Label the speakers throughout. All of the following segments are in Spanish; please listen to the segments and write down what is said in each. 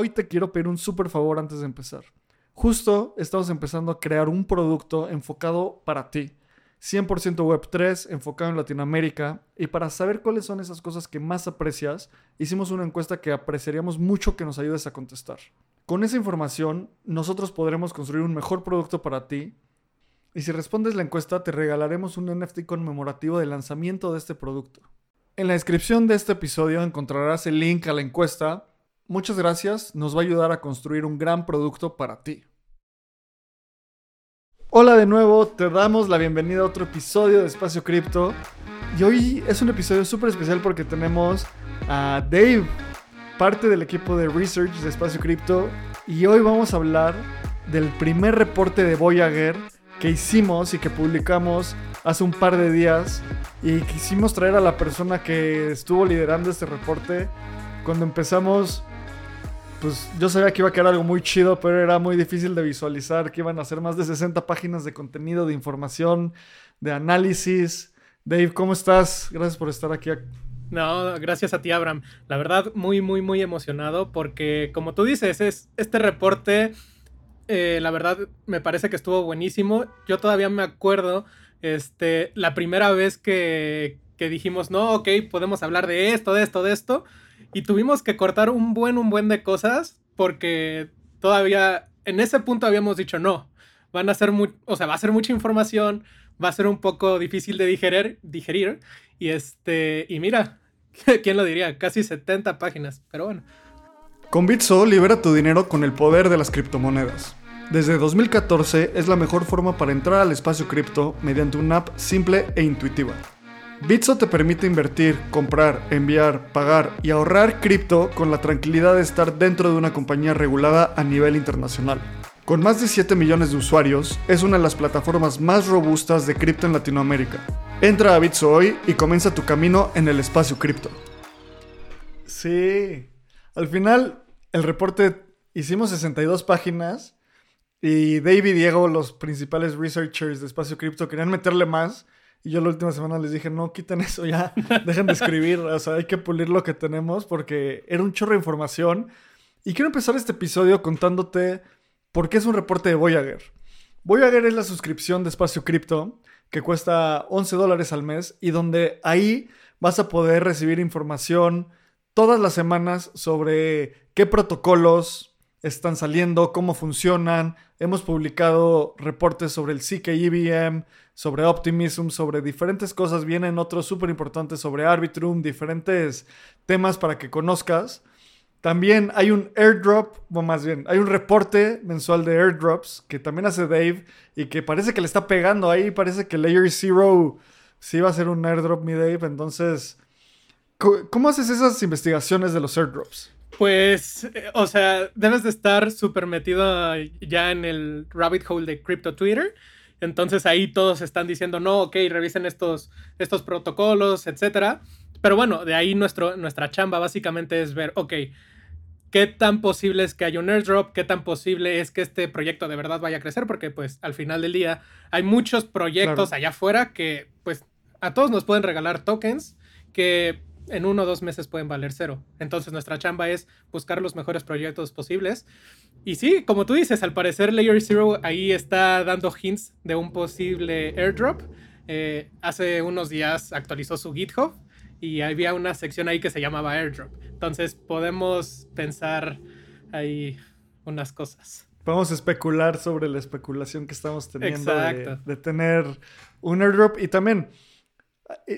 Speaker 1: Hoy te quiero pedir un súper favor antes de empezar. Justo estamos empezando a crear un producto enfocado para ti. 100% Web3, enfocado en Latinoamérica. Y para saber cuáles son esas cosas que más aprecias, hicimos una encuesta que apreciaríamos mucho que nos ayudes a contestar. Con esa información, nosotros podremos construir un mejor producto para ti. Y si respondes la encuesta, te regalaremos un NFT conmemorativo del lanzamiento de este producto. En la descripción de este episodio encontrarás el link a la encuesta. Muchas gracias, nos va a ayudar a construir un gran producto para ti. Hola de nuevo, te damos la bienvenida a otro episodio de Espacio Cripto. Y hoy es un episodio súper especial porque tenemos a Dave, parte del equipo de research de Espacio Cripto. Y hoy vamos a hablar del primer reporte de Voyager que hicimos y que publicamos hace un par de días. Y quisimos traer a la persona que estuvo liderando este reporte. Cuando empezamos pues yo sabía que iba a quedar algo muy chido, pero era muy difícil de visualizar, que iban a ser más de 60 páginas de contenido, de información, de análisis. Dave, ¿cómo estás? Gracias por estar aquí.
Speaker 2: No, gracias a ti, Abraham. La verdad, muy, muy, muy emocionado porque, como tú dices, es este reporte, eh, la verdad, me parece que estuvo buenísimo. Yo todavía me acuerdo, este, la primera vez que, que dijimos, no, ok, podemos hablar de esto, de esto, de esto y tuvimos que cortar un buen, un buen de cosas porque todavía en ese punto habíamos dicho no. Van a ser o sea, va a ser mucha información, va a ser un poco difícil de digerir, digerir y este, y mira, ¿quién lo diría? Casi 70 páginas, pero bueno.
Speaker 1: Con Bitso libera tu dinero con el poder de las criptomonedas. Desde 2014 es la mejor forma para entrar al espacio cripto mediante una app simple e intuitiva. Bitso te permite invertir, comprar, enviar, pagar y ahorrar cripto con la tranquilidad de estar dentro de una compañía regulada a nivel internacional. Con más de 7 millones de usuarios, es una de las plataformas más robustas de cripto en Latinoamérica. Entra a Bitso hoy y comienza tu camino en el espacio cripto. Sí, al final el reporte hicimos 62 páginas y David y Diego, los principales researchers de espacio cripto, querían meterle más y yo la última semana les dije, no, quiten eso ya, dejen de escribir, o sea, hay que pulir lo que tenemos porque era un chorro de información. Y quiero empezar este episodio contándote por qué es un reporte de Voyager. Voyager es la suscripción de Espacio Cripto que cuesta 11 dólares al mes y donde ahí vas a poder recibir información todas las semanas sobre qué protocolos están saliendo, cómo funcionan. Hemos publicado reportes sobre el CK EVM, sobre Optimism, sobre diferentes cosas. Vienen otros súper importantes sobre Arbitrum, diferentes temas para que conozcas. También hay un airdrop, o más bien, hay un reporte mensual de airdrops que también hace Dave y que parece que le está pegando ahí. Parece que Layer Zero sí va a ser un airdrop, mi Dave. Entonces, ¿cómo haces esas investigaciones de los airdrops?
Speaker 2: Pues, eh, o sea, debes de estar súper metido ya en el rabbit hole de Crypto Twitter. Entonces ahí todos están diciendo, no, ok, revisen estos, estos protocolos, etc. Pero bueno, de ahí nuestro, nuestra chamba básicamente es ver, ok, qué tan posible es que haya un airdrop, qué tan posible es que este proyecto de verdad vaya a crecer, porque pues al final del día hay muchos proyectos allá afuera que pues a todos nos pueden regalar tokens que en uno o dos meses pueden valer cero. Entonces nuestra chamba es buscar los mejores proyectos posibles. Y sí, como tú dices, al parecer Layer Zero ahí está dando hints de un posible airdrop. Eh, hace unos días actualizó su GitHub y había una sección ahí que se llamaba airdrop. Entonces podemos pensar ahí unas cosas.
Speaker 1: Podemos especular sobre la especulación que estamos teniendo de, de tener un airdrop y también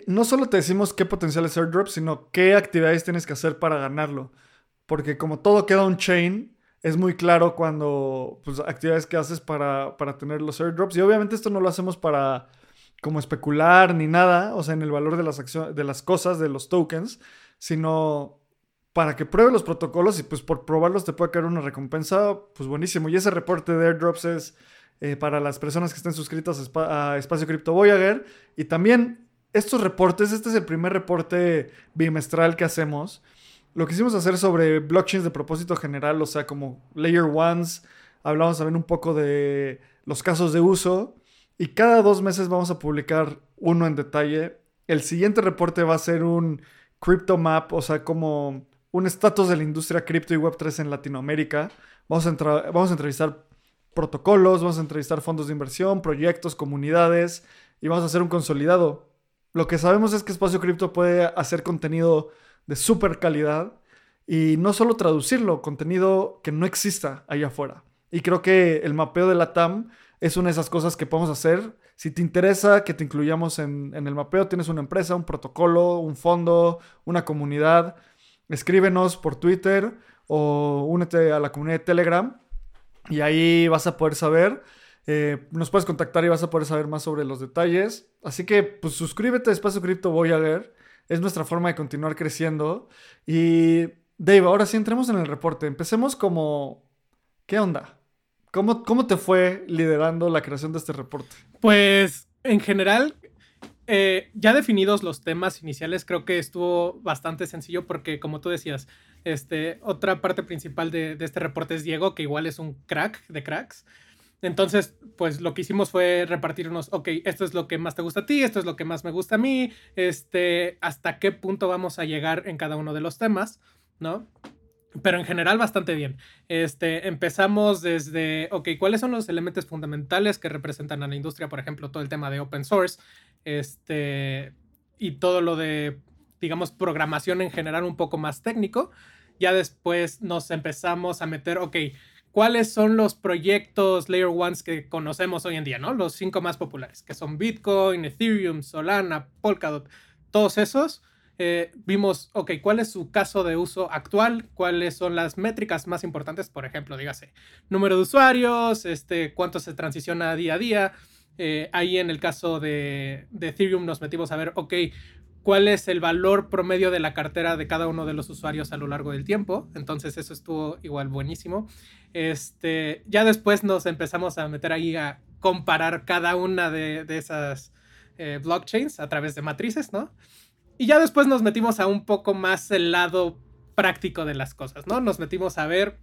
Speaker 1: no solo te decimos qué potencial es sino qué actividades tienes que hacer para ganarlo. Porque como todo queda on-chain, es muy claro cuando, pues, actividades que haces para, tener los airdrops. Y obviamente esto no lo hacemos para como especular ni nada, o sea, en el valor de las, acciones, de las cosas, de los tokens, sino para que pruebe los protocolos y pues por probarlos te puede caer una recompensa, pues buenísimo. Y ese reporte de airdrops es eh, para las personas que estén suscritas a, a Espacio Cripto Voyager y también estos reportes, este es el primer reporte bimestral que hacemos. Lo quisimos hacer sobre blockchains de propósito general, o sea, como layer ones, hablamos también un poco de los casos de uso y cada dos meses vamos a publicar uno en detalle. El siguiente reporte va a ser un crypto map, o sea, como un estatus de la industria cripto y Web3 en Latinoamérica. Vamos a, vamos a entrevistar protocolos, vamos a entrevistar fondos de inversión, proyectos, comunidades y vamos a hacer un consolidado. Lo que sabemos es que Espacio Cripto puede hacer contenido de súper calidad y no solo traducirlo, contenido que no exista allá afuera. Y creo que el mapeo de la TAM es una de esas cosas que podemos hacer. Si te interesa que te incluyamos en, en el mapeo, tienes una empresa, un protocolo, un fondo, una comunidad, escríbenos por Twitter o únete a la comunidad de Telegram y ahí vas a poder saber. Eh, nos puedes contactar y vas a poder saber más sobre los detalles. Así que, pues suscríbete a Espacio Cripto Voy a ver. Es nuestra forma de continuar creciendo. Y, Dave, ahora sí entremos en el reporte. Empecemos como, ¿qué onda? ¿Cómo, cómo te fue liderando la creación de este reporte?
Speaker 2: Pues, en general, eh, ya definidos los temas iniciales, creo que estuvo bastante sencillo porque, como tú decías, este, otra parte principal de, este reporte es Diego, que igual es un crack de cracks. Entonces, pues lo que hicimos fue repartirnos, ok, esto es lo que más te gusta a ti, esto es lo que más me gusta a mí, este, hasta qué punto vamos a llegar en cada uno de los temas, ¿no? Pero en general bastante bien. Este, empezamos desde, ok, ¿cuáles son los elementos fundamentales que representan a la industria? Por ejemplo, todo el tema de open source, este, y todo lo de, digamos, programación en general un poco más técnico. Ya después nos empezamos a meter, ok, ¿cuáles son los proyectos Layer Ones que conocemos hoy en día, no? Los cinco más populares, que son Bitcoin, Ethereum, Solana, Polkadot, todos esos eh, vimos, ok, ¿cuál es su caso de uso actual? ¿Cuáles son las métricas más importantes? Por ejemplo, dígase, número de usuarios, este, cuánto se transiciona día a día. Eh, ahí en el caso de, Ethereum nos metimos a ver, ok, cuál es el valor promedio de la cartera de cada uno de los usuarios a lo largo del tiempo. Entonces eso estuvo igual buenísimo. Este, ya después nos empezamos a meter ahí a comparar cada una de, esas eh, blockchains a través de matrices, ¿no? Y ya después nos metimos a un poco más el lado práctico de las cosas, ¿no? Nos metimos a ver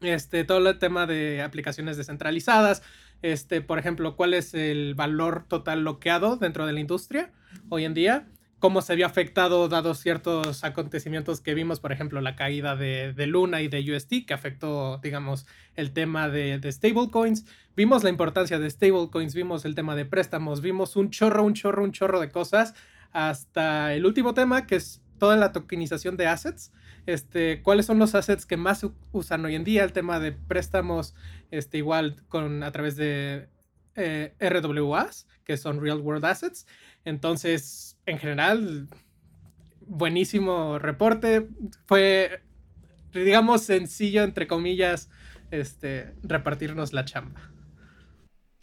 Speaker 2: este, todo el tema de aplicaciones descentralizadas, este, por ejemplo, cuál es el valor total bloqueado dentro de la industria hoy en día, cómo se había afectado dados ciertos acontecimientos que vimos, por ejemplo, la caída de, Luna y de UST, que afectó, digamos, el tema de, de stablecoins. Vimos la importancia de stablecoins, vimos el tema de préstamos, vimos un chorro, un chorro, un chorro de cosas hasta el último tema, que es toda la tokenización de assets. Este, ¿Cuáles son los assets que más usan hoy en día? El tema de préstamos, este, igual con, a través de eh, RWAs, que son Real World Assets. Entonces, en general, buenísimo reporte. Fue, digamos, sencillo, entre comillas, este, repartirnos la chamba.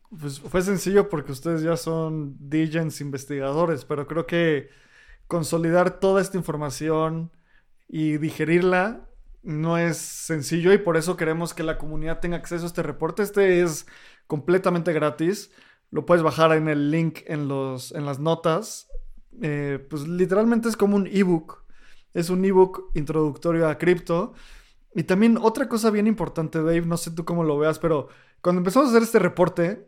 Speaker 1: Pues fue sencillo porque ustedes ya son DJs investigadores, pero creo que consolidar toda esta información y digerirla no es sencillo y por eso queremos que la comunidad tenga acceso a este reporte. Este es completamente gratis. Lo puedes bajar en el link en, los, en las notas. Eh, pues literalmente es como un ebook. Es un ebook introductorio a cripto. Y también otra cosa bien importante, Dave, no sé tú cómo lo veas, pero cuando empezamos a hacer este reporte,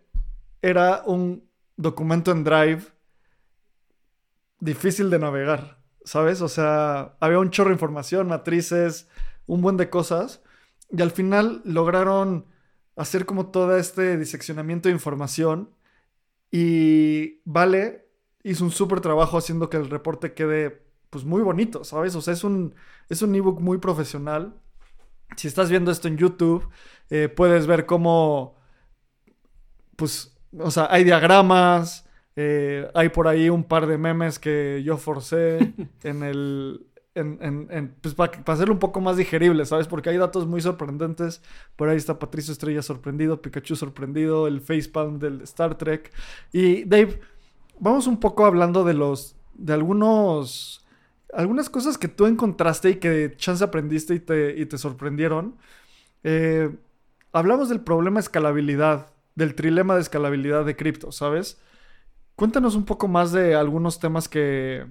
Speaker 1: era un documento en Drive difícil de navegar, ¿sabes? O sea, había un chorro de información, matrices, un buen de cosas, y al final lograron hacer como todo este diseccionamiento de información y Vale hizo un súper trabajo haciendo que el reporte quede pues muy bonito, ¿sabes? O sea, es un, es un ebook muy profesional. Si estás viendo esto en YouTube, eh, puedes ver cómo pues o sea, hay diagramas, eh, hay por ahí un par de memes que yo forcé en el... En, pues para, hacerlo un poco más digerible, ¿sabes? Porque hay datos muy sorprendentes. Por ahí está Patricio Estrella sorprendido, Pikachu sorprendido, el facepalm del Star Trek. Y Dave, vamos un poco hablando de los... de algunos... algunas cosas que tú encontraste y que chance aprendiste y te, y te sorprendieron. Eh, hablamos del problema de escalabilidad del trilema de escalabilidad de cripto, ¿sabes? Cuéntanos un poco más de algunos temas que,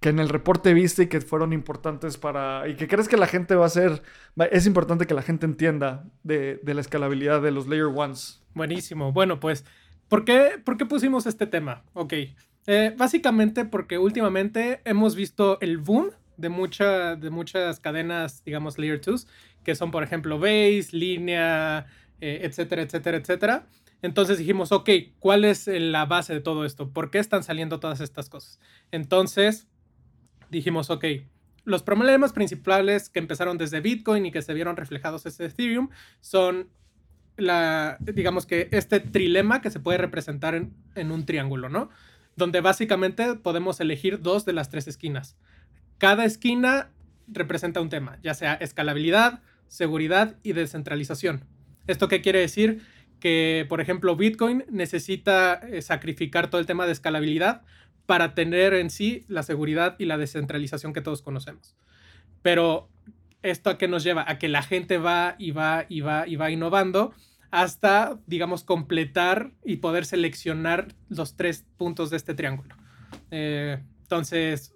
Speaker 1: que en el reporte viste y que fueron importantes para... y que crees que la gente va a ser... es importante que la gente entienda de, la escalabilidad de los Layer Ones.
Speaker 2: Buenísimo. Bueno, pues, ¿por qué, por qué pusimos este tema? Ok. Eh, básicamente porque últimamente hemos visto el boom de, mucha, de muchas cadenas, digamos, Layer 2, que son, por ejemplo, Base, Línea, eh, etcétera, etcétera, etcétera. Entonces dijimos, ok, ¿cuál es la base de todo esto? ¿Por qué están saliendo todas estas cosas? Entonces dijimos, ok, los problemas principales que empezaron desde Bitcoin y que se vieron reflejados en Ethereum son la, digamos que este trilema que se puede representar en, en un triángulo, ¿no? Donde básicamente podemos elegir dos de las tres esquinas. Cada esquina representa un tema, ya sea escalabilidad, seguridad y descentralización. ¿Esto qué quiere decir? Que, por ejemplo, Bitcoin necesita eh, sacrificar todo el tema de escalabilidad para tener en sí la seguridad y la descentralización que todos conocemos. Pero esto a qué nos lleva? A que la gente va y va y va y va innovando hasta, digamos, completar y poder seleccionar los tres puntos de este triángulo. Eh, entonces,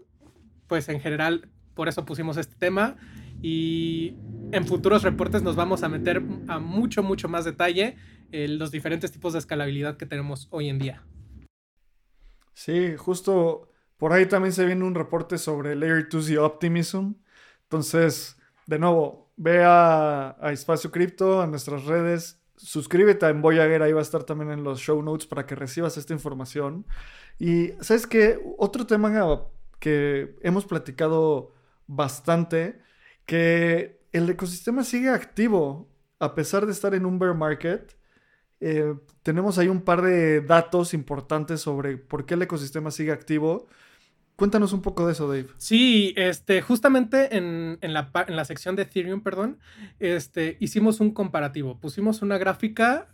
Speaker 2: pues en general, por eso pusimos este tema y en futuros reportes nos vamos a meter a mucho, mucho más detalle en los diferentes tipos de escalabilidad que tenemos hoy en día.
Speaker 1: Sí, justo por ahí también se viene un reporte sobre Layer 2 y Optimism. Entonces, de nuevo, ve a, Espacio Cripto, a nuestras redes, suscríbete a Voyager, ahí va a estar también en los show notes para que recibas esta información. Y, ¿sabes qué? Otro tema que hemos platicado bastante, que el ecosistema sigue activo a pesar de estar en un bear market. Eh, tenemos ahí un par de datos importantes sobre por qué el ecosistema sigue activo. Cuéntanos un poco de eso, Dave.
Speaker 2: Sí, este, justamente en, la, sección de Ethereum, perdón, este, hicimos un comparativo. Pusimos una gráfica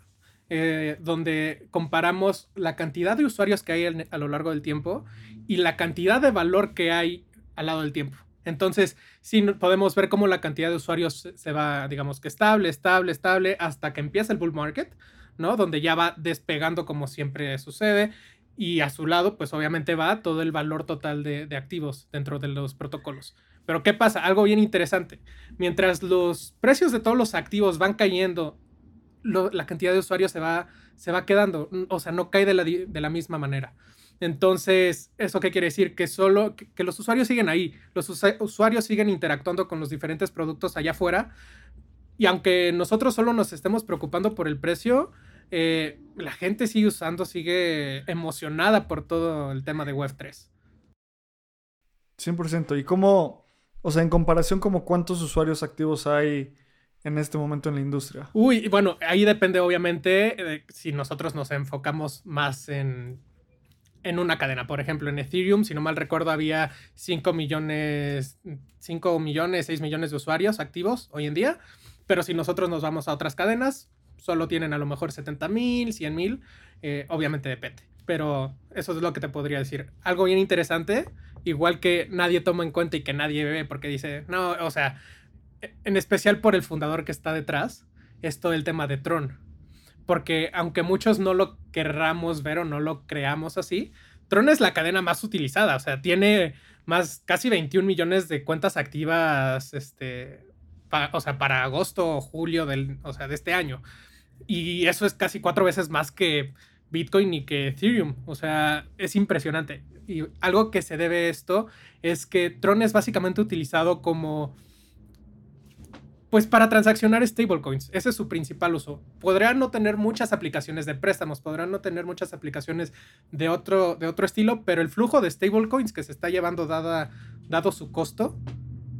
Speaker 2: eh, donde comparamos la cantidad de usuarios que hay a lo largo del tiempo y la cantidad de valor que hay al lado del tiempo. Entonces, sí podemos ver cómo la cantidad de usuarios se va, digamos que estable, estable, estable, hasta que empieza el bull market, ¿no? Donde ya va despegando como siempre sucede. Y a su lado, pues obviamente va todo el valor total de, activos dentro de los protocolos. Pero ¿qué pasa? Algo bien interesante. Mientras los precios de todos los activos van cayendo, la cantidad de usuarios se va, se va quedando. O sea, no cae de la, de la misma manera. Entonces, ¿eso qué quiere decir? Que solo, que, los usuarios siguen ahí, los usuarios siguen interactuando con los diferentes productos allá afuera. Y aunque nosotros solo nos estemos preocupando por el precio, eh, la gente sigue usando, sigue emocionada por todo el tema de Web3.
Speaker 1: 100%. ¿Y cómo, o sea, en comparación, como cuántos usuarios activos hay en este momento en la industria?
Speaker 2: Uy, bueno, ahí depende obviamente de si nosotros nos enfocamos más en en una cadena. Por ejemplo, en Ethereum, si no mal recuerdo, había 5 millones, 5 millones, 6 millones de usuarios activos hoy en día. Pero si nosotros nos vamos a otras cadenas, solo tienen a lo mejor 70 mil, 100 mil. Eh, obviamente depende. Pero eso es lo que te podría decir. Algo bien interesante, igual que nadie toma en cuenta y que nadie ve porque dice, no, o sea, en especial por el fundador que está detrás, es todo el tema de Tron porque aunque muchos no lo querramos ver o no lo creamos así, Tron es la cadena más utilizada, o sea, tiene más casi 21 millones de cuentas activas, este, o sea, para agosto o julio del, o sea, de este año. Y eso es casi cuatro veces más que Bitcoin y que Ethereum, o sea, es impresionante. Y algo que se debe a esto es que Tron es básicamente utilizado como pues para transaccionar stablecoins, ese es su principal uso. Podrán no tener muchas aplicaciones de préstamos, podrán no tener muchas aplicaciones de otro, de otro estilo, pero el flujo de stablecoins que se está llevando dada, dado su costo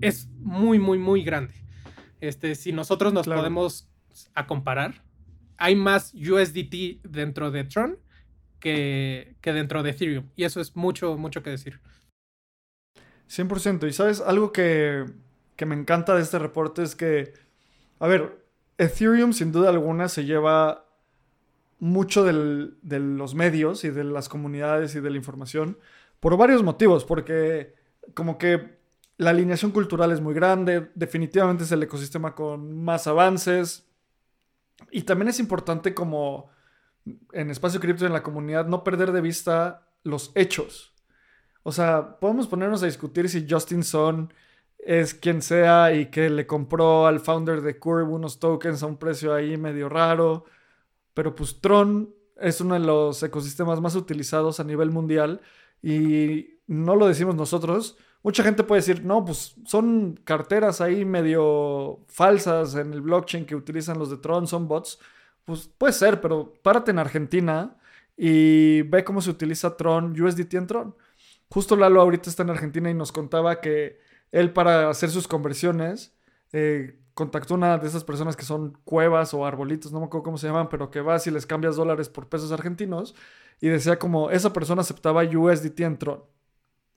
Speaker 2: es muy, muy, muy grande. Este, si nosotros nos podemos a comparar, hay más USDT dentro de Tron que, que dentro de Ethereum. Y eso es mucho, mucho que decir.
Speaker 1: 100%. Y sabes, algo que que me encanta de este reporte es que, a ver, Ethereum sin duda alguna se lleva mucho de los medios y de las comunidades y de la información por varios motivos, porque como que la alineación cultural es muy grande, definitivamente es el ecosistema con más avances y también es importante como en espacio cripto en la comunidad no perder de vista los hechos. O sea, podemos ponernos a discutir si Justin Sun es quien sea y que le compró al founder de Curve unos tokens a un precio ahí medio raro. Pero pues Tron es uno de los ecosistemas más utilizados a nivel mundial y no lo decimos nosotros. Mucha gente puede decir, no, pues son carteras ahí medio falsas en el blockchain que utilizan los de Tron, son bots. Pues puede ser, pero párate en Argentina y ve cómo se utiliza Tron, USDT en Tron. Justo Lalo ahorita está en Argentina y nos contaba que él para hacer sus conversiones eh, contactó una de esas personas que son cuevas o arbolitos, no me acuerdo cómo se llaman, pero que vas y les cambias dólares por pesos argentinos y decía como esa persona aceptaba USDT en Tron.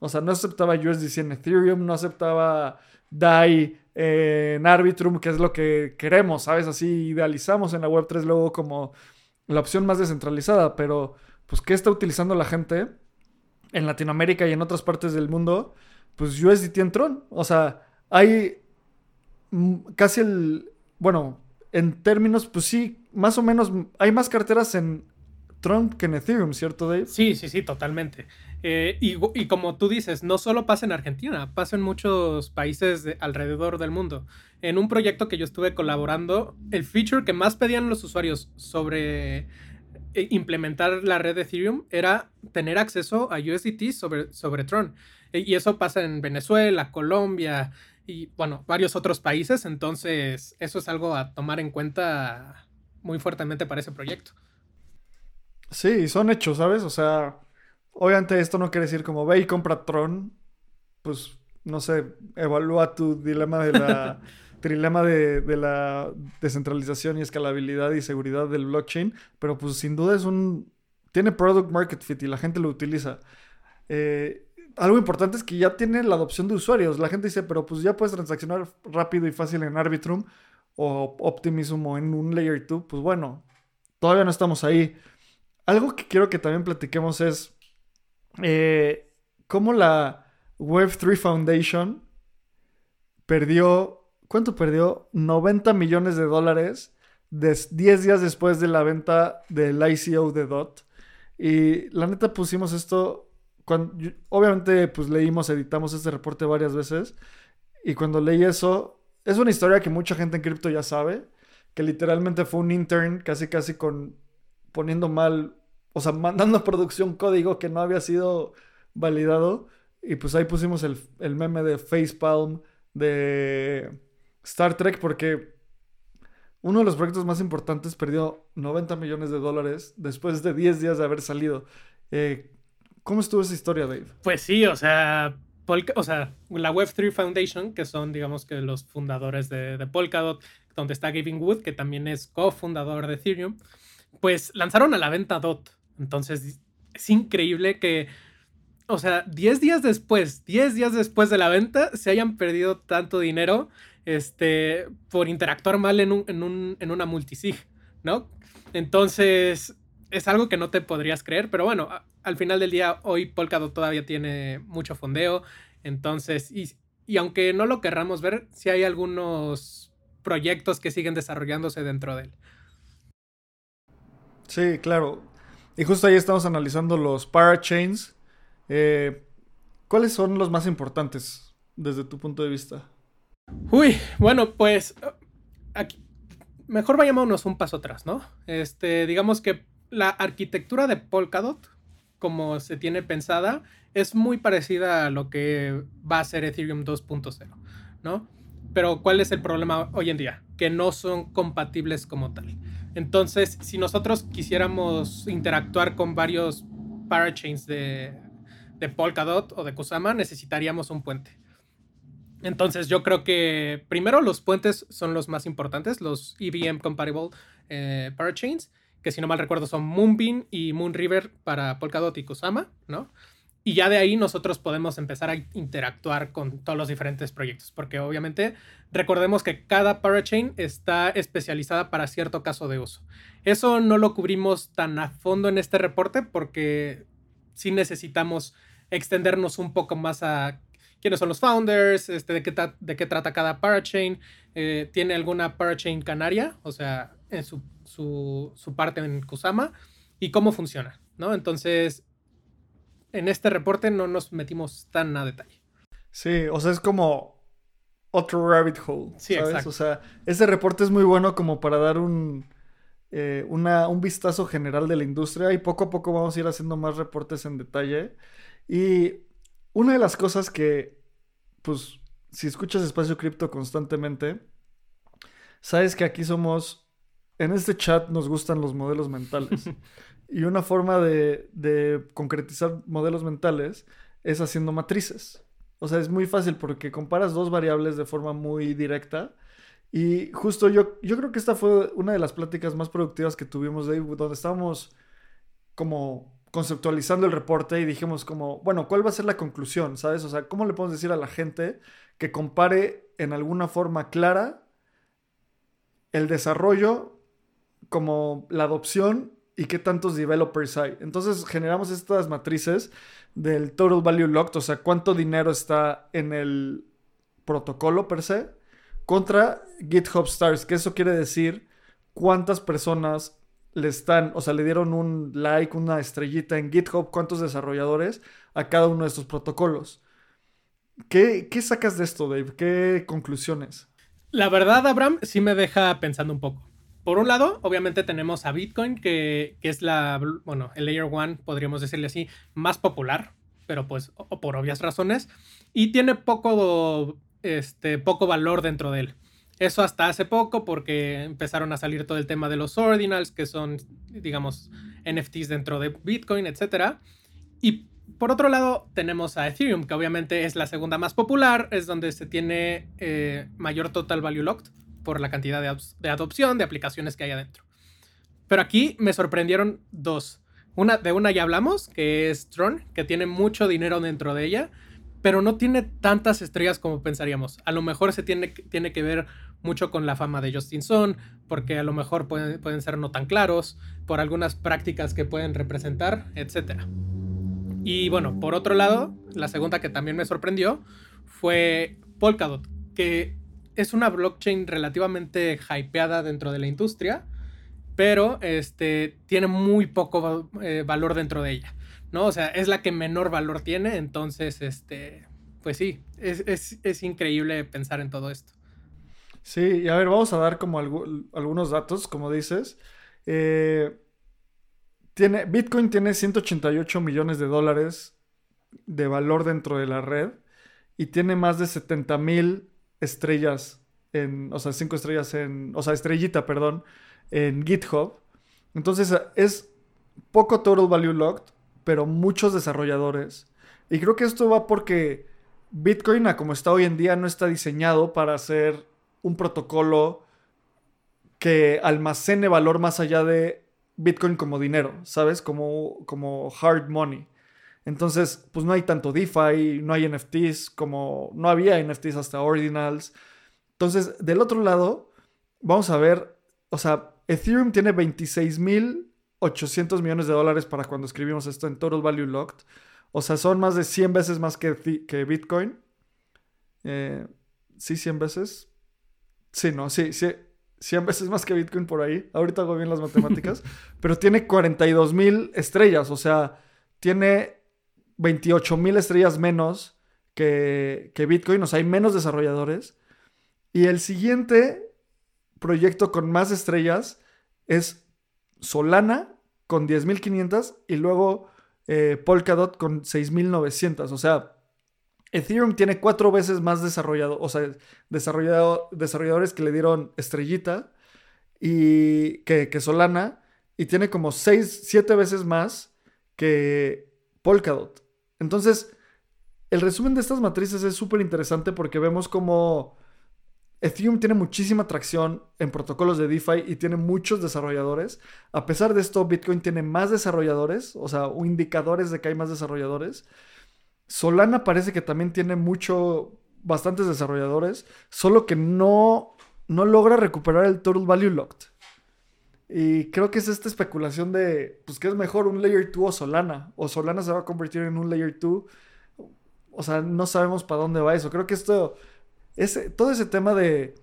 Speaker 1: O sea, no aceptaba USDC en Ethereum, no aceptaba DAI en Arbitrum, que es lo que queremos, ¿sabes? Así idealizamos en la Web3 luego como la opción más descentralizada, pero pues ¿qué está utilizando la gente en Latinoamérica y en otras partes del mundo? Pues USDT en Tron. O sea, hay casi el, bueno, en términos, pues sí, más o menos, hay más carteras en Tron que en Ethereum, ¿cierto, Dave?
Speaker 2: Sí, sí, sí, totalmente. Eh, y, como tú dices, no solo pasa en Argentina, pasa en muchos países alrededor del mundo. En un proyecto que yo estuve colaborando, el feature que más pedían los usuarios sobre eh, implementar la red de Ethereum era tener acceso a USDT sobre, sobre Tron. E, y eso pasa en Venezuela, Colombia y, bueno, varios otros países. Entonces, eso es algo a tomar en cuenta muy fuertemente para ese proyecto.
Speaker 1: Sí, son hechos, ¿sabes? O sea, obviamente esto no quiere decir como ve y compra Tron, pues no sé, evalúa tu dilema de la trilema de, la descentralización y escalabilidad y seguridad del blockchain, pero pues sin duda es un tiene product market fit y la gente lo utiliza. Eh, algo importante es que ya tiene la adopción de usuarios. La gente dice, pero pues ya puedes transaccionar rápido y fácil en Arbitrum o Optimism o en un Layer 2. Pues bueno, todavía no estamos ahí. Algo que quiero que también platiquemos es eh, cómo la Web3 Foundation perdió, ¿cuánto perdió? 90 millones de dólares 10 días después de la venta del ICO de DOT. Y la neta pusimos esto, obviamente pues leímos, editamos este reporte varias veces. Y cuando leí eso, es una historia que mucha gente en cripto ya sabe, que literalmente fue un intern casi casi con poniendo mal, o sea, mandando a producción código que no había sido validado. Y pues ahí pusimos el, el meme de Facepalm de Star Trek porque uno de los proyectos más importantes perdió 90 millones de dólares después de 10 días de haber salido. Eh, ¿Cómo estuvo esa historia, Dave?
Speaker 2: Pues sí, o sea, o sea, la Web3 Foundation, que son, digamos que los fundadores de Polkadot, donde está Gavin Wood, que también es cofundador de Ethereum, pues lanzaron a la venta DOT. Entonces, es increíble que, o sea, 10 días después, 10 días después de la venta, se hayan perdido tanto dinero este, por interactuar mal en, un, en, un, en una multisig, ¿no? Entonces, es algo que no te podrías creer, pero bueno, al final del día, hoy Polkadot todavía tiene mucho fondeo. Entonces, y, y aunque no lo querramos ver, sí hay algunos proyectos que siguen desarrollándose dentro de él.
Speaker 1: Sí, claro. Y justo ahí estamos analizando los parachains. Eh, ¿Cuáles son los más importantes desde tu punto de vista?
Speaker 2: Uy, bueno, pues aquí, mejor vayámonos un paso atrás, ¿no? Este, digamos que la arquitectura de Polkadot, como se tiene pensada, es muy parecida a lo que va a ser Ethereum 2.0, ¿no? Pero ¿cuál es el problema hoy en día? Que no son compatibles como tal. Entonces, si nosotros quisiéramos interactuar con varios parachains de, Polkadot o de Kusama, necesitaríamos un puente. Entonces, yo creo que primero los puentes son los más importantes, los EVM compatible eh, parachains, que si no mal recuerdo son Moonbeam y Moonriver para Polkadot y Kusama, ¿no? Y ya de ahí nosotros podemos empezar a interactuar con todos los diferentes proyectos, porque obviamente recordemos que cada parachain está especializada para cierto caso de uso. Eso no lo cubrimos tan a fondo en este reporte porque sí necesitamos extendernos un poco más a quiénes son los founders, este, de, qué de qué trata cada parachain, eh, tiene alguna parachain canaria, o sea, en su, su, su parte en Kusama, y cómo funciona, ¿no? Entonces, en este reporte no nos metimos tan a detalle.
Speaker 1: Sí, o sea, es como otro rabbit hole. Sí, ¿sabes? O sea, ese reporte es muy bueno como para dar un, eh, un vistazo general de la industria y poco a poco vamos a ir haciendo más reportes en detalle. Y una de las cosas que pues, si escuchas Espacio Cripto constantemente, sabes que aquí somos, en este chat nos gustan los modelos mentales. y una forma de, concretizar modelos mentales es haciendo matrices. O sea, es muy fácil porque comparas dos variables de forma muy directa. Y justo yo, yo creo que esta fue una de las pláticas más productivas que tuvimos ahí, donde estábamos como conceptualizando el reporte y dijimos como, bueno, ¿cuál va a ser la conclusión? ¿Sabes? O sea, ¿cómo le podemos decir a la gente que compare en alguna forma clara el desarrollo como la adopción y qué tantos developers hay? Entonces generamos estas matrices del total value locked, o sea, cuánto dinero está en el protocolo per se, contra GitHub Stars, que eso quiere decir cuántas personas le están, o sea, le dieron un like, una estrellita en GitHub, cuántos desarrolladores a cada uno de estos protocolos. ¿Qué, qué sacas de esto, Dave? ¿Qué conclusiones?
Speaker 2: La verdad, Abraham, sí me deja pensando un poco. Por un lado, obviamente tenemos a Bitcoin, que, es la, bueno, el Layer One, podríamos decirle así, más popular, pero pues por obvias razones, y tiene poco, este, poco valor dentro de él. Eso hasta hace poco porque empezaron a salir todo el tema de los ordinals, que son, digamos, NFTs dentro de Bitcoin, etc. Y por otro lado, tenemos a Ethereum, que obviamente es la segunda más popular, es donde se tiene eh, mayor total value locked por la cantidad de, adopción, de aplicaciones que hay adentro. Pero aquí me sorprendieron dos. Una, de una ya hablamos, que es Tron, que tiene mucho dinero dentro de ella, pero no tiene tantas estrellas como pensaríamos. A lo mejor se tiene, tiene que ver mucho con la fama de Justin Sun, porque a lo mejor pueden, pueden ser no tan claros, por algunas prácticas que pueden representar, etc. Y bueno, por otro lado, la segunda que también me sorprendió fue Polkadot, que es una blockchain relativamente hypeada dentro de la industria, pero este, tiene muy poco eh, valor dentro de ella, ¿no? O sea, es la que menor valor tiene, entonces, este, pues sí, es, increíble pensar en todo esto.
Speaker 1: Sí, y a ver, vamos a dar como algunos datos, como dices. Eh, tiene, Bitcoin tiene 188 millones de dólares de valor dentro de la red y tiene más de 70 mil estrellas en, o sea, cinco estrellas en, o sea, estrellita, perdón, en GitHub. Entonces es poco total value locked, pero muchos desarrolladores. Y creo que esto va porque Bitcoin, a como está hoy en día, no está diseñado para ser un protocolo que almacene valor más allá de Bitcoin como dinero, ¿sabes? Como, como hard money. Entonces, pues no hay tanto DeFi, no hay NFTs como no había NFTs hasta Ordinals. Entonces, del otro lado, vamos a ver, o sea, Ethereum tiene 26.800 millones de dólares para cuando escribimos esto en Total Value Locked. O sea, son más de 100 veces más que, que Bitcoin. Eh, sí, 100 veces. Sí, no, sí, sí. 100 veces más que Bitcoin por ahí. Ahorita hago bien las matemáticas. pero tiene 42 mil estrellas. O sea, tiene 28 mil estrellas menos que, Bitcoin, o sea, hay menos desarrolladores. Y el siguiente proyecto con más estrellas es Solana con 10.500 y luego eh, Polkadot con 6.900. O sea, Ethereum tiene cuatro veces más desarrollado, o sea, desarrollado, desarrolladores que le dieron estrellita y que, que Solana y tiene como seis, siete veces más que Polkadot. Entonces, el resumen de estas matrices es súper interesante porque vemos como Ethereum tiene muchísima tracción en protocolos de DeFi y tiene muchos desarrolladores. A pesar de esto, Bitcoin tiene más desarrolladores, o sea, indicadores de que hay más desarrolladores. Solana parece que también tiene mucho, bastantes desarrolladores, solo que no, no logra recuperar el total value locked. Y creo que es esta especulación de, pues, ¿qué es mejor, un Layer 2 o Solana? O Solana se va a convertir en un Layer 2. O sea, no sabemos para dónde va eso. Creo que esto, ese, todo ese tema de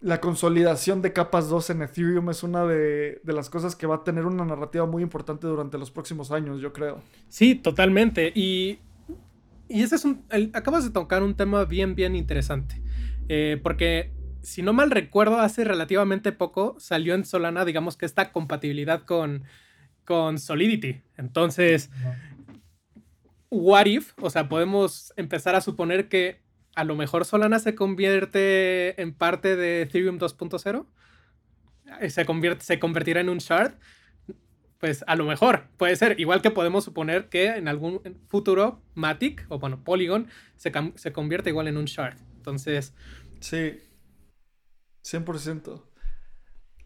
Speaker 1: la consolidación de capas 2 en Ethereum es una de, las cosas que va a tener una narrativa muy importante durante los próximos años, yo creo.
Speaker 2: Sí, totalmente. Y, y ese es un, acabas de tocar un tema bien, bien interesante. Eh, porque si no mal recuerdo, hace relativamente poco salió en Solana, digamos que esta compatibilidad con, con Solidity. Entonces, what if, o sea, podemos empezar a suponer que a lo mejor Solana se convierte en parte de Ethereum 2.0. Eh, se, convierte, se convertirá en un shard. Pues a lo mejor puede ser. Igual que podemos suponer que en algún futuro Matic o bueno, Polygon se, se convierte igual en un shard. Entonces.
Speaker 1: Sí. 100%.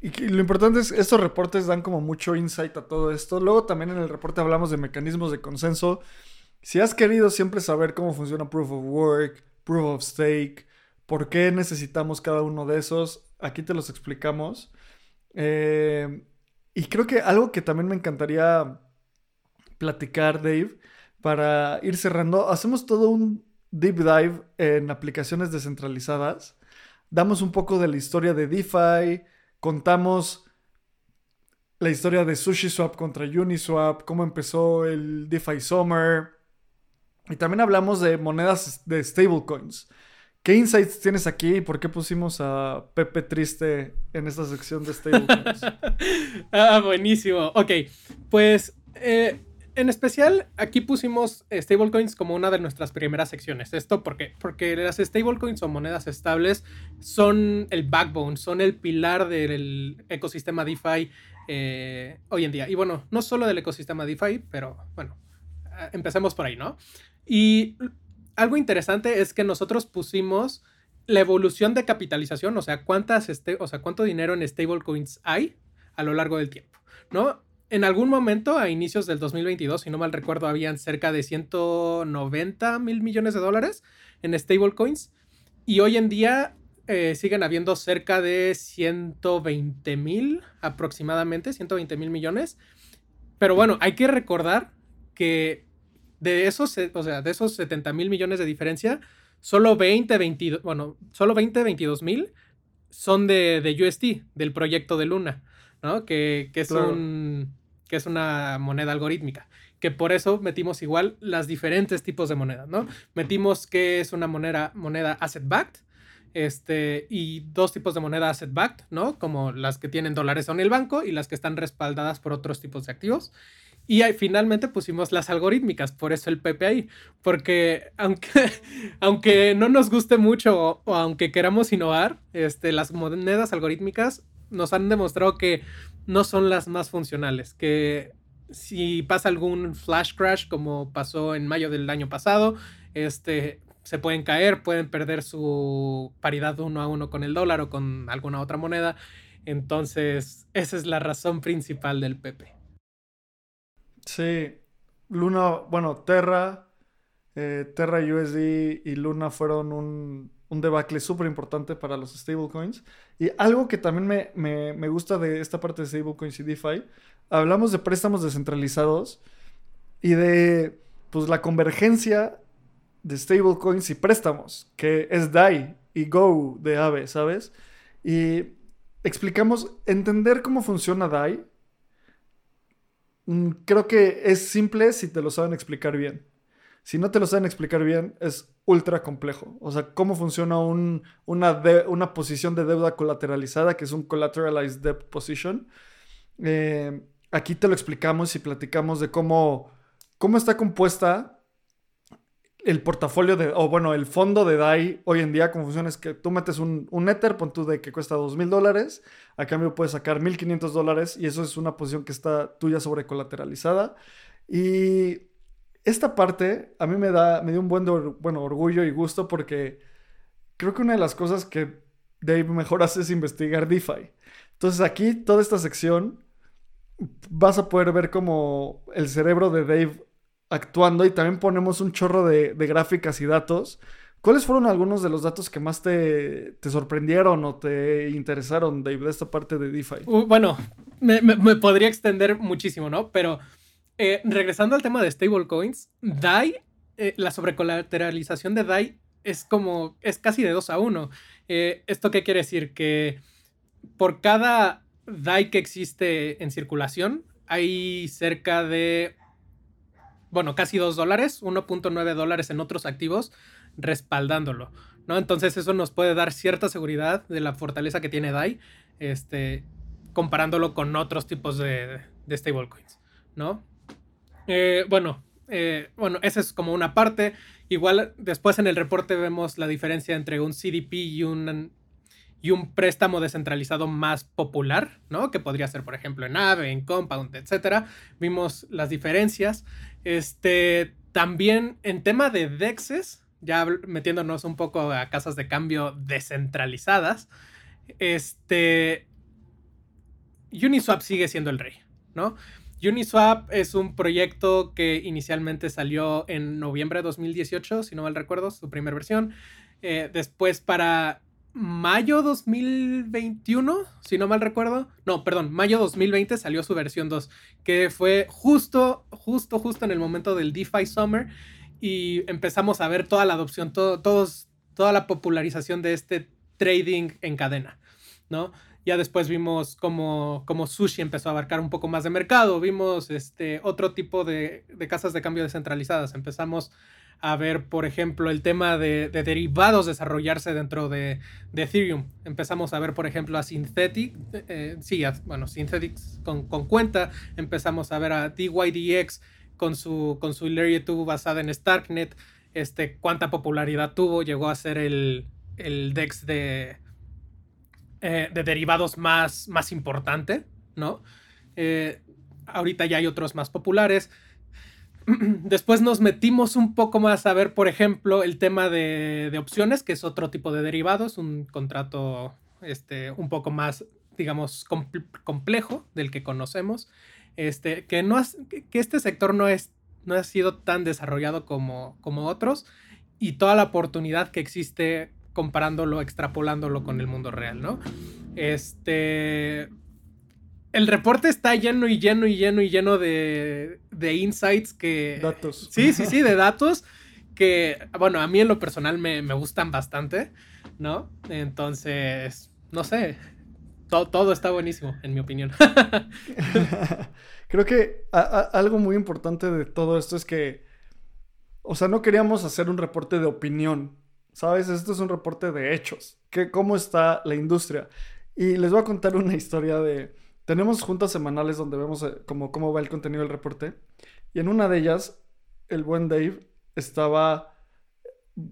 Speaker 1: Y lo importante es, estos reportes dan como mucho insight a todo esto. Luego también en el reporte hablamos de mecanismos de consenso. Si has querido siempre saber cómo funciona Proof of Work, Proof of Stake, por qué necesitamos cada uno de esos, aquí te los explicamos. Eh, y creo que algo que también me encantaría platicar, Dave, para ir cerrando, hacemos todo un deep dive en aplicaciones descentralizadas. Damos un poco de la historia de DeFi, contamos la historia de SushiSwap contra Uniswap, cómo empezó el DeFi Summer. Y también hablamos de monedas de stablecoins. ¿Qué insights tienes aquí y por qué pusimos a Pepe Triste en esta sección de stablecoins?
Speaker 2: ah, buenísimo. Ok, pues eh, en especial, aquí pusimos eh, stablecoins como una de nuestras primeras secciones. ¿Esto por qué? Porque las stablecoins o monedas estables son el backbone, son el pilar del ecosistema DeFi eh, hoy en día. Y bueno, no solo del ecosistema DeFi, pero bueno, eh, empecemos por ahí, ¿no? Y algo interesante es que nosotros pusimos la evolución de capitalización, o sea, cuántas este, o sea, cuánto dinero en stablecoins hay a lo largo del tiempo, ¿no? En algún momento, a inicios del 2022, si no mal recuerdo, habían cerca de 190 mil millones de dólares en stablecoins. Y hoy en día eh, siguen habiendo cerca de 120 mil aproximadamente, 120 mil millones. Pero bueno, hay que recordar que de esos, o sea, de esos 70 mil millones de diferencia, solo 20, 22, bueno, solo 20, 22 mil son de, de UST, del proyecto de Luna, ¿no? Que, que es un que es una moneda algorítmica, que por eso metimos igual las diferentes tipos de monedas, ¿no? Metimos que es una moneda, moneda asset backed, este, y dos tipos de moneda asset backed, ¿no? Como las que tienen dólares en el banco y las que están respaldadas por otros tipos de activos. Y ahí, finalmente pusimos las algorítmicas, por eso el PPI, porque aunque, aunque no nos guste mucho o, o, aunque queramos innovar, este, las monedas algorítmicas nos han demostrado que no son las más funcionales, que si pasa algún flash crash como pasó en mayo del año pasado, este, se pueden caer, pueden perder su paridad uno a uno con el dólar o con alguna otra moneda. Entonces, esa es la razón principal del Pepe.
Speaker 1: Sí, Luna, bueno, Terra, eh, Terra USD y Luna fueron un, debacle súper importante para los stablecoins. Y algo que también me, gusta de esta parte de stablecoins y DeFi, hablamos de préstamos descentralizados y de pues, la convergencia de stablecoins y préstamos, que es DAI y Go de AVE, ¿sabes? Y explicamos, entender cómo funciona DAI, mm, creo que es simple si te lo saben explicar bien. Si no te lo saben explicar bien, es ultra complejo. O sea, cómo funciona un, una, una posición de deuda colateralizada, que es un collateralized debt position. Eh, aquí te lo explicamos y platicamos de cómo, cómo está compuesta el portafolio de, o bueno, el fondo de DAI hoy en día, cómo funciona es que tú metes un, un Ether, pon tú de que cuesta dos mil dólares, a cambio puedes sacar 1500 dólares y eso es una posición que está tuya sobre colateralizada. Y esta parte a mí me da, me dio un buen bueno, orgullo y gusto porque creo que una de las cosas que Dave mejor hace es investigar DeFi. Entonces aquí, toda esta sección, vas a poder ver como el cerebro de Dave actuando y también ponemos un chorro de, gráficas y datos. ¿Cuáles fueron algunos de los datos que más te, sorprendieron o te interesaron, Dave, de esta parte de DeFi?
Speaker 2: Uh, bueno, me podría extender muchísimo, ¿no? Pero eh, regresando al tema de stablecoins, DAI, eh, la sobrecolateralización de DAI es como, es casi de 2 a 1. Eh, ¿Esto qué quiere decir? Que por cada DAI que existe en circulación, hay cerca de, bueno, casi 2 dólares, 1.9 dólares en otros activos respaldándolo, ¿no? Entonces eso nos puede dar cierta seguridad de la fortaleza que tiene DAI, este, comparándolo con otros tipos de, de stablecoins, ¿no? Eh, bueno, eh, bueno, esa es como una parte. Igual después en el reporte vemos la diferencia entre un CDP y un, y un préstamo descentralizado más popular, ¿no? Que podría ser, por ejemplo, en Aave, en Compound, etc. Vimos las diferencias. Este, también en tema de DEXs, ya metiéndonos un poco a casas de cambio descentralizadas, este, Uniswap sigue siendo el rey, ¿no? Uniswap es un proyecto que inicialmente salió en noviembre de 2018, si no mal recuerdo, su primera versión. Eh, después para mayo 2021, si no mal recuerdo. No, perdón, mayo 2020 salió su versión 2, que fue justo, justo, justo en el momento del DeFi Summer y empezamos a ver toda la adopción, todos, toda la popularización de este trading en cadena, ¿no? Ya después vimos cómo, Sushi empezó a abarcar un poco más de mercado, vimos este, otro tipo de, casas de cambio descentralizadas, empezamos a ver, por ejemplo, el tema de, derivados desarrollarse dentro de, Ethereum. Empezamos a ver, por ejemplo, a Synthetic, eh, sí, bueno, Synthetics con, cuenta, empezamos a ver a DYDX con su, con su Layer 2 basada en Starknet, este, cuánta popularidad tuvo, llegó a ser el, el DEX de, eh, de derivados más, más importante, ¿no? Eh, ahorita ya hay otros más populares. Después nos metimos un poco más a ver, por ejemplo, el tema de, opciones, que es otro tipo de derivados, un contrato este, un poco más, digamos, complejo del que conocemos. Este, que, no que este sector no, es, no ha sido tan desarrollado como, como otros y toda la oportunidad que existe comparándolo, extrapolándolo con el mundo real, ¿no? Este. El reporte está lleno y lleno y lleno y lleno de, de insights que.
Speaker 1: Datos.
Speaker 2: Sí, sí, sí, de datos que, bueno, a mí en lo personal me, gustan bastante, ¿no? Entonces, no sé. todo está buenísimo, en mi opinión.
Speaker 1: Creo que algo muy importante de todo esto es que, o sea, no queríamos hacer un reporte de opinión, ¿Sabes? Esto es un reporte de hechos. Que, ¿Cómo está la industria? Y les voy a contar una historia de... Tenemos juntas semanales donde vemos eh, cómo, cómo va el contenido del reporte. Y en una de ellas, el buen Dave estaba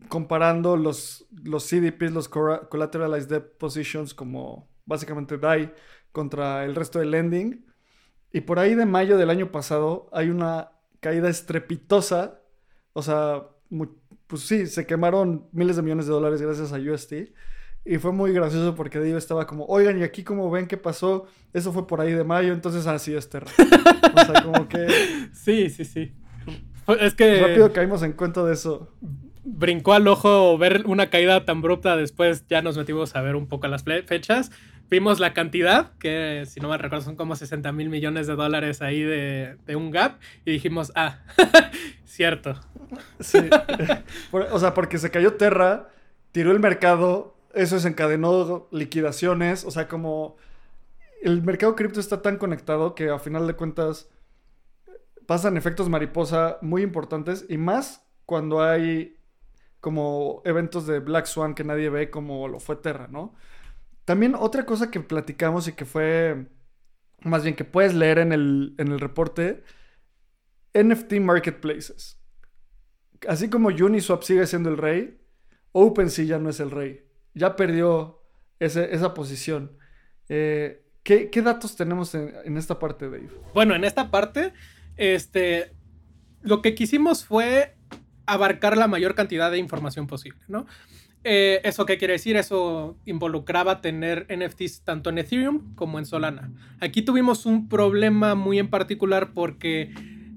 Speaker 1: comparando los, los CDPs, los Collateralized Debt Positions, como básicamente DAI, contra el resto del lending. Y por ahí de mayo del año pasado hay una caída estrepitosa, o sea, pues sí, se quemaron miles de millones de dólares gracias a UST. Y fue muy gracioso porque Dios estaba como, oigan, y aquí como ven qué pasó, eso fue por ahí de mayo, entonces así es Terra. o sea, como que...
Speaker 2: Sí, sí, sí. Es que...
Speaker 1: Rápido caímos en cuenta de eso.
Speaker 2: Brincó al ojo ver una caída tan abrupta, después ya nos metimos a ver un poco las fechas. Vimos la cantidad, que si no me recuerdo son como 60 mil millones de dólares ahí de, de un gap, y dijimos, ah, cierto.
Speaker 1: Sí. o sea, porque se cayó Terra, tiró el mercado, eso desencadenó liquidaciones, o sea, como el mercado cripto está tan conectado que a final de cuentas pasan efectos mariposa muy importantes y más cuando hay como eventos de Black Swan que nadie ve como lo fue Terra, ¿no? También otra cosa que platicamos y que fue, más bien que puedes leer en el, en el reporte, NFT Marketplaces así como Uniswap sigue siendo el rey, OpenSea ya no es el rey. Ya perdió esa posición. Eh, ¿qué, datos tenemos en, esta parte, Dave?
Speaker 2: Bueno, en esta parte, este, lo que quisimos fue abarcar la mayor cantidad de información posible, ¿no? Eh, ¿Eso qué quiere decir? Eso involucraba tener NFTs tanto en Ethereum como en Solana. Aquí tuvimos un problema muy en particular porque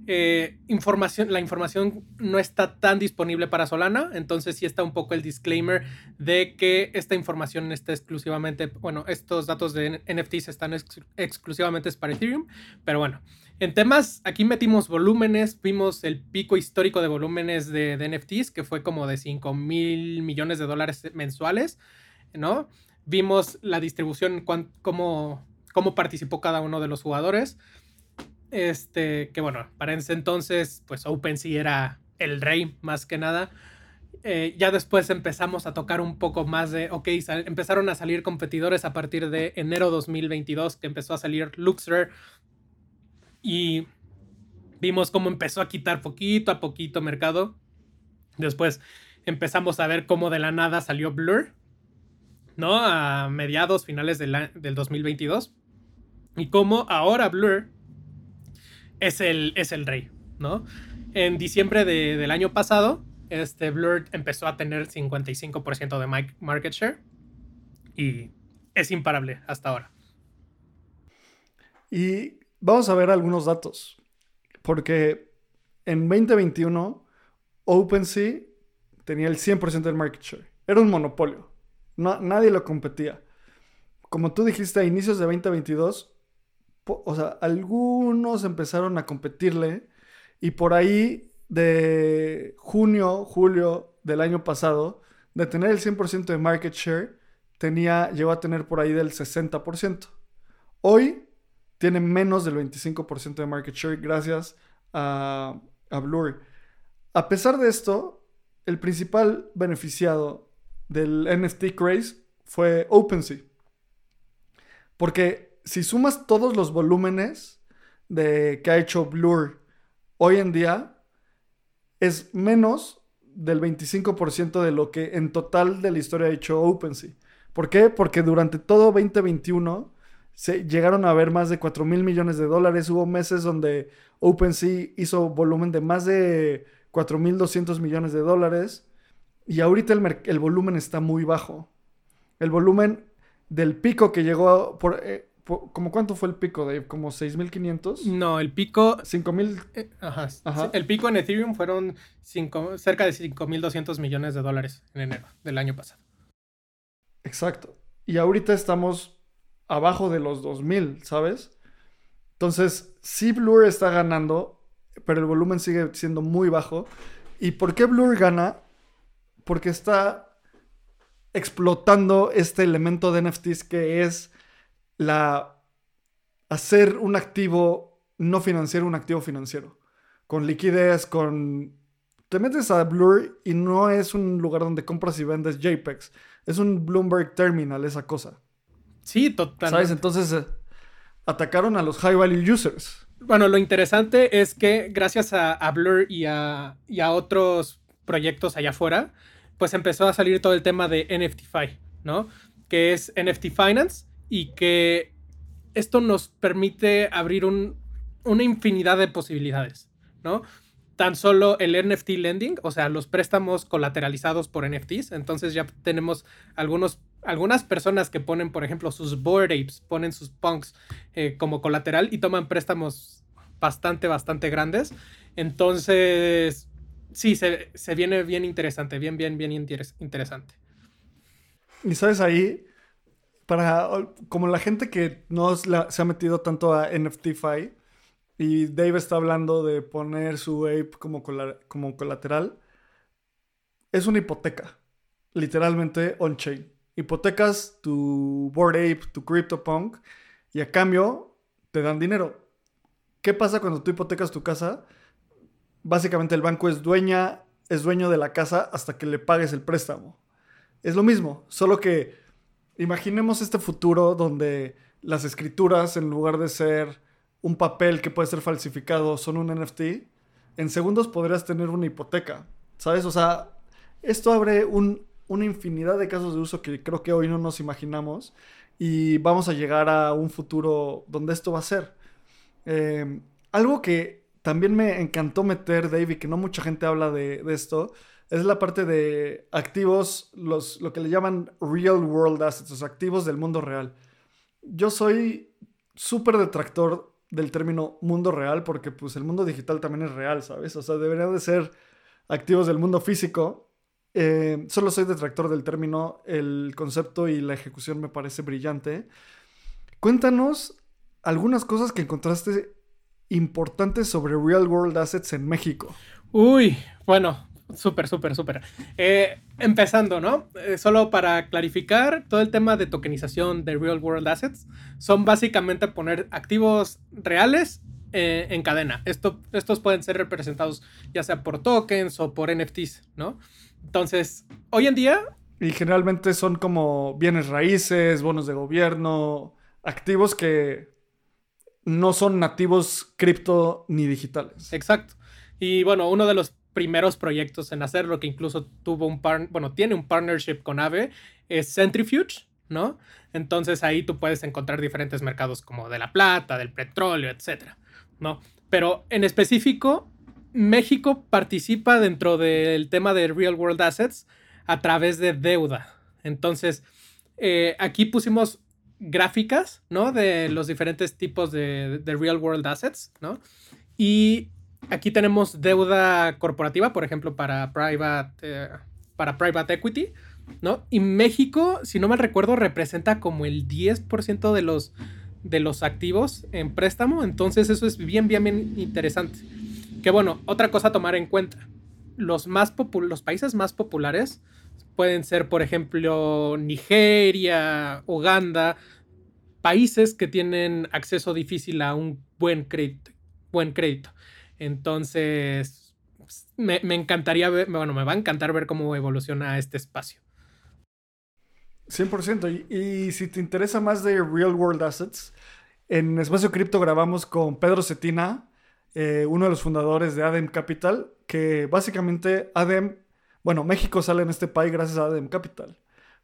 Speaker 2: eh, información, la información no está tan disponible para Solana, entonces sí está un poco el disclaimer de que esta información está exclusivamente, bueno, estos datos de NFTs están exclusivamente para Ethereum, pero bueno, en temas, aquí metimos volúmenes, vimos el pico histórico de volúmenes de, NFTs, que fue como de 5 mil millones de dólares mensuales, ¿no? Vimos la distribución, cómo, cómo participó cada uno de los jugadores. Este, que bueno, para ese entonces, pues OpenSea era el rey más que nada. Eh, ya después empezamos a tocar un poco más de, ok, empezaron a salir competidores a partir de enero 2022, que empezó a salir Luxor. Y vimos cómo empezó a quitar poquito a poquito mercado. Después empezamos a ver cómo de la nada salió Blur, ¿no? A mediados, finales del, del 2022. Y cómo ahora Blur es el, es el rey, ¿no? En diciembre del año pasado, este Blur empezó a tener 55% de market share y es imparable hasta ahora.
Speaker 1: Y vamos a ver algunos datos, porque en 2021 OpenSea tenía el 100% del market share. Era un monopolio. No, nadie lo competía. Como tú dijiste a inicios de 2022, o sea, algunos empezaron a competirle y por ahí de junio, julio del año pasado, de tener el 100% de market share, tenía, llegó a tener por ahí del 60%. Hoy tiene menos del 25% de market share gracias a, a Blur. A pesar de esto, el principal beneficiado del NFT craze fue OpenSea. Porque si sumas todos los volúmenes de, que ha hecho Blur hoy en día, es menos del 25% de lo que en total de la historia ha hecho OpenSea. ¿Por qué? Porque durante todo 2021 se llegaron a haber más de 4 mil millones de dólares. Hubo meses donde OpenSea hizo volumen de más de 4 mil 200 millones de dólares. Y ahorita el, volumen está muy bajo. El volumen del pico que llegó por... Eh, ¿Cómo cuánto fue el pico, Dave? ¿Como 6.500?
Speaker 2: No, el pico...
Speaker 1: 5.000...
Speaker 2: Eh, ajá, El pico en Ethereum fueron cerca de 5.200 millones de dólares en enero del año pasado.
Speaker 1: Exacto. Y ahorita estamos abajo de los 2.000, ¿sabes? Entonces, sí Blur está ganando, pero el volumen sigue siendo muy bajo. ¿Y por qué Blur gana? Porque está explotando este elemento de NFTs que es la hacer un activo no financiero un activo financiero. Con liquidez, con... Te metes a Blur y no es un lugar donde compras y vendes JPEGs. Es un Bloomberg Terminal, esa cosa.
Speaker 2: Sí, totalmente.
Speaker 1: ¿Sabes? Entonces eh, atacaron a los high value users.
Speaker 2: Bueno, lo interesante es que gracias a, Blur y a, y a otros proyectos allá afuera, pues empezó a salir todo el tema de NFTFi, ¿no? Que es NFT Finance y que esto nos permite abrir una infinidad de posibilidades, ¿no? Tan solo el NFT lending, o sea, los préstamos colateralizados por NFTs, entonces ya tenemos algunos, algunas personas que ponen, por ejemplo, sus board apes, ponen sus punks eh, como colateral y toman préstamos bastante, bastante grandes. Entonces, sí, se, se viene bien interesante, bien, bien, bien interesante.
Speaker 1: Y sabes, ahí para como la gente que no se ha metido tanto a NFTFi y Dave está hablando de poner su ape como, como colateral, es una hipoteca, literalmente on-chain. Hipotecas tu Board Ape, tu CryptoPunk y a cambio te dan dinero. ¿Qué pasa cuando tú hipotecas tu casa? Básicamente el banco es dueña, es dueño de la casa hasta que le pagues el préstamo. Es lo mismo, solo que Imaginemos este futuro donde las escrituras, en lugar de ser un papel que puede ser falsificado, son un NFT. En segundos podrías tener una hipoteca, ¿sabes? O sea, esto abre una infinidad de casos de uso que creo que hoy no nos imaginamos y vamos a llegar a un futuro donde esto va a ser. Eh, algo que también me encantó meter, David, que no mucha gente habla de esto, es la parte de activos, los, lo que le llaman real world assets, los activos del mundo real. Yo soy súper detractor del término mundo real porque pues el mundo digital también es real, ¿sabes? O sea, debería de ser activos del mundo físico. Eh, solo soy detractor del término, el concepto y la ejecución me parece brillante. Cuéntanos algunas cosas que encontraste importantes sobre real world assets en México.
Speaker 2: Uy, bueno, Súper, súper, súper. Eh, empezando, ¿no? Eh, solo para clarificar, todo el tema de tokenización de real world assets son básicamente poner activos reales eh, en cadena. Esto, estos pueden ser representados ya sea por tokens o por NFTs, ¿no? Entonces, hoy en día...
Speaker 1: Y generalmente son como bienes raíces, bonos de gobierno, activos que no son nativos cripto ni digitales.
Speaker 2: Exacto. Y bueno, uno de los primeros proyectos en hacerlo, que incluso tuvo un par bueno, tiene un partnership con Ave, es Centrifuge, ¿no? Entonces ahí tú puedes encontrar diferentes mercados como de la plata, del petróleo, etcétera, ¿no? Pero en específico, México participa dentro del tema de real world assets a través de deuda. Entonces, eh, aquí pusimos gráficas, ¿no? De los diferentes tipos de, real world assets, ¿no? Y aquí tenemos deuda corporativa, por ejemplo, para private, eh, para private equity, ¿no? Y México, si no mal recuerdo, representa como el 10% de los, de los activos en préstamo. Entonces eso es bien, bien, interesante. Que bueno, otra cosa a tomar en cuenta. Los, más los países más populares pueden ser, por ejemplo, Nigeria, Uganda, países que tienen acceso difícil a un buen crédito. Buen crédito. Entonces, me, me encantaría ver, bueno, me va a encantar ver cómo evoluciona este espacio.
Speaker 1: 100%. Y, si te interesa más de Real World Assets, en Espacio Cripto grabamos con Pedro Cetina, eh, uno de los fundadores de ADEM Capital, que básicamente ADEM, bueno, México sale en este país gracias a ADEM Capital,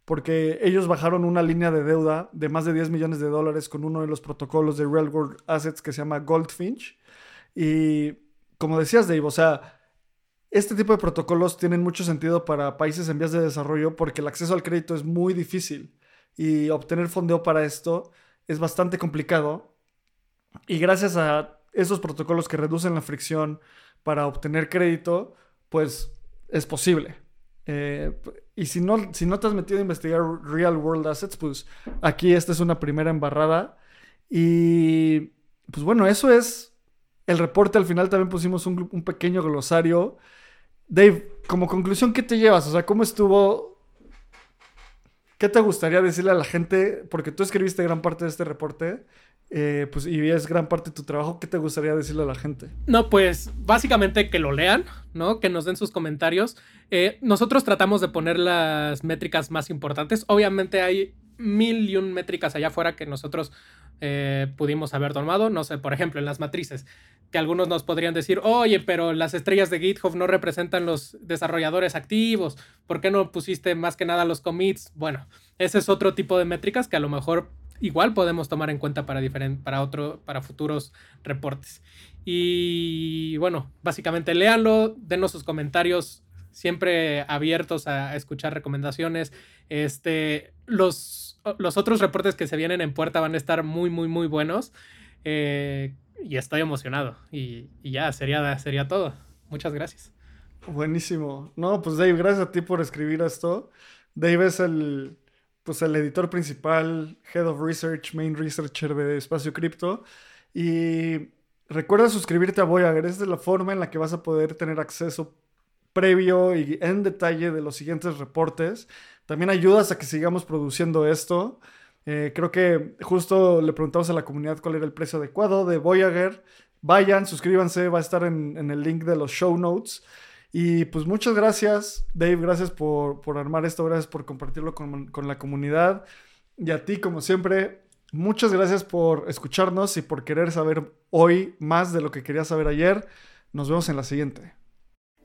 Speaker 1: porque ellos bajaron una línea de deuda de más de 10 millones de dólares con uno de los protocolos de Real World Assets que se llama Goldfinch. Y como decías, Dave, o sea, este tipo de protocolos tienen mucho sentido para países en vías de desarrollo porque el acceso al crédito es muy difícil y obtener fondeo para esto es bastante complicado. Y gracias a esos protocolos que reducen la fricción para obtener crédito, pues es posible. Eh, y si no, si no te has metido a investigar real world assets, pues aquí esta es una primera embarrada. Y pues bueno, eso es el reporte. Al final también pusimos un, pequeño glosario Dave, como conclusión, ¿qué te llevas? O sea, ¿cómo estuvo? ¿Qué te gustaría decirle a la gente? Porque tú escribiste gran parte de este reporte, eh, pues, y es gran parte de tu trabajo. ¿Qué te gustaría decirle a la gente?
Speaker 2: No, pues básicamente que lo lean, ¿no? Que nos den sus comentarios. Eh, nosotros tratamos de poner las métricas más importantes. Obviamente hay mil y un métricas allá afuera que nosotros eh, pudimos haber tomado. No sé, por ejemplo, en las matrices que algunos nos podrían decir, oye, pero las estrellas de GitHub no representan los desarrolladores activos, ¿por qué no pusiste más que nada los commits? Bueno, ese es otro tipo de métricas que a lo mejor igual podemos tomar en cuenta para, para, otro, para futuros reportes. Y bueno, básicamente léanlo, denos sus comentarios, siempre abiertos a, escuchar recomendaciones. Este, los, los otros reportes que se vienen en puerta van a estar muy, muy, muy buenos. Eh, y estoy emocionado. Y, ya, sería, sería todo. Muchas gracias.
Speaker 1: Buenísimo. No, pues Dave, gracias a ti por escribir esto. Dave es el, pues el editor principal, Head of Research, Main Researcher de Espacio Cripto. Y recuerda suscribirte a Voyager. Es de la forma en la que vas a poder tener acceso previo y en detalle de los siguientes reportes. También ayudas a que sigamos produciendo esto. Eh, creo que justo le preguntamos a la comunidad cuál era el precio adecuado de Voyager. Vayan, suscríbanse, va a estar en, el link de los show notes. Y pues muchas gracias, Dave, gracias por, armar esto, gracias por compartirlo con, con, la comunidad. Y a ti, como siempre, muchas gracias por escucharnos y por querer saber hoy más de lo que querías saber ayer. Nos vemos en la siguiente.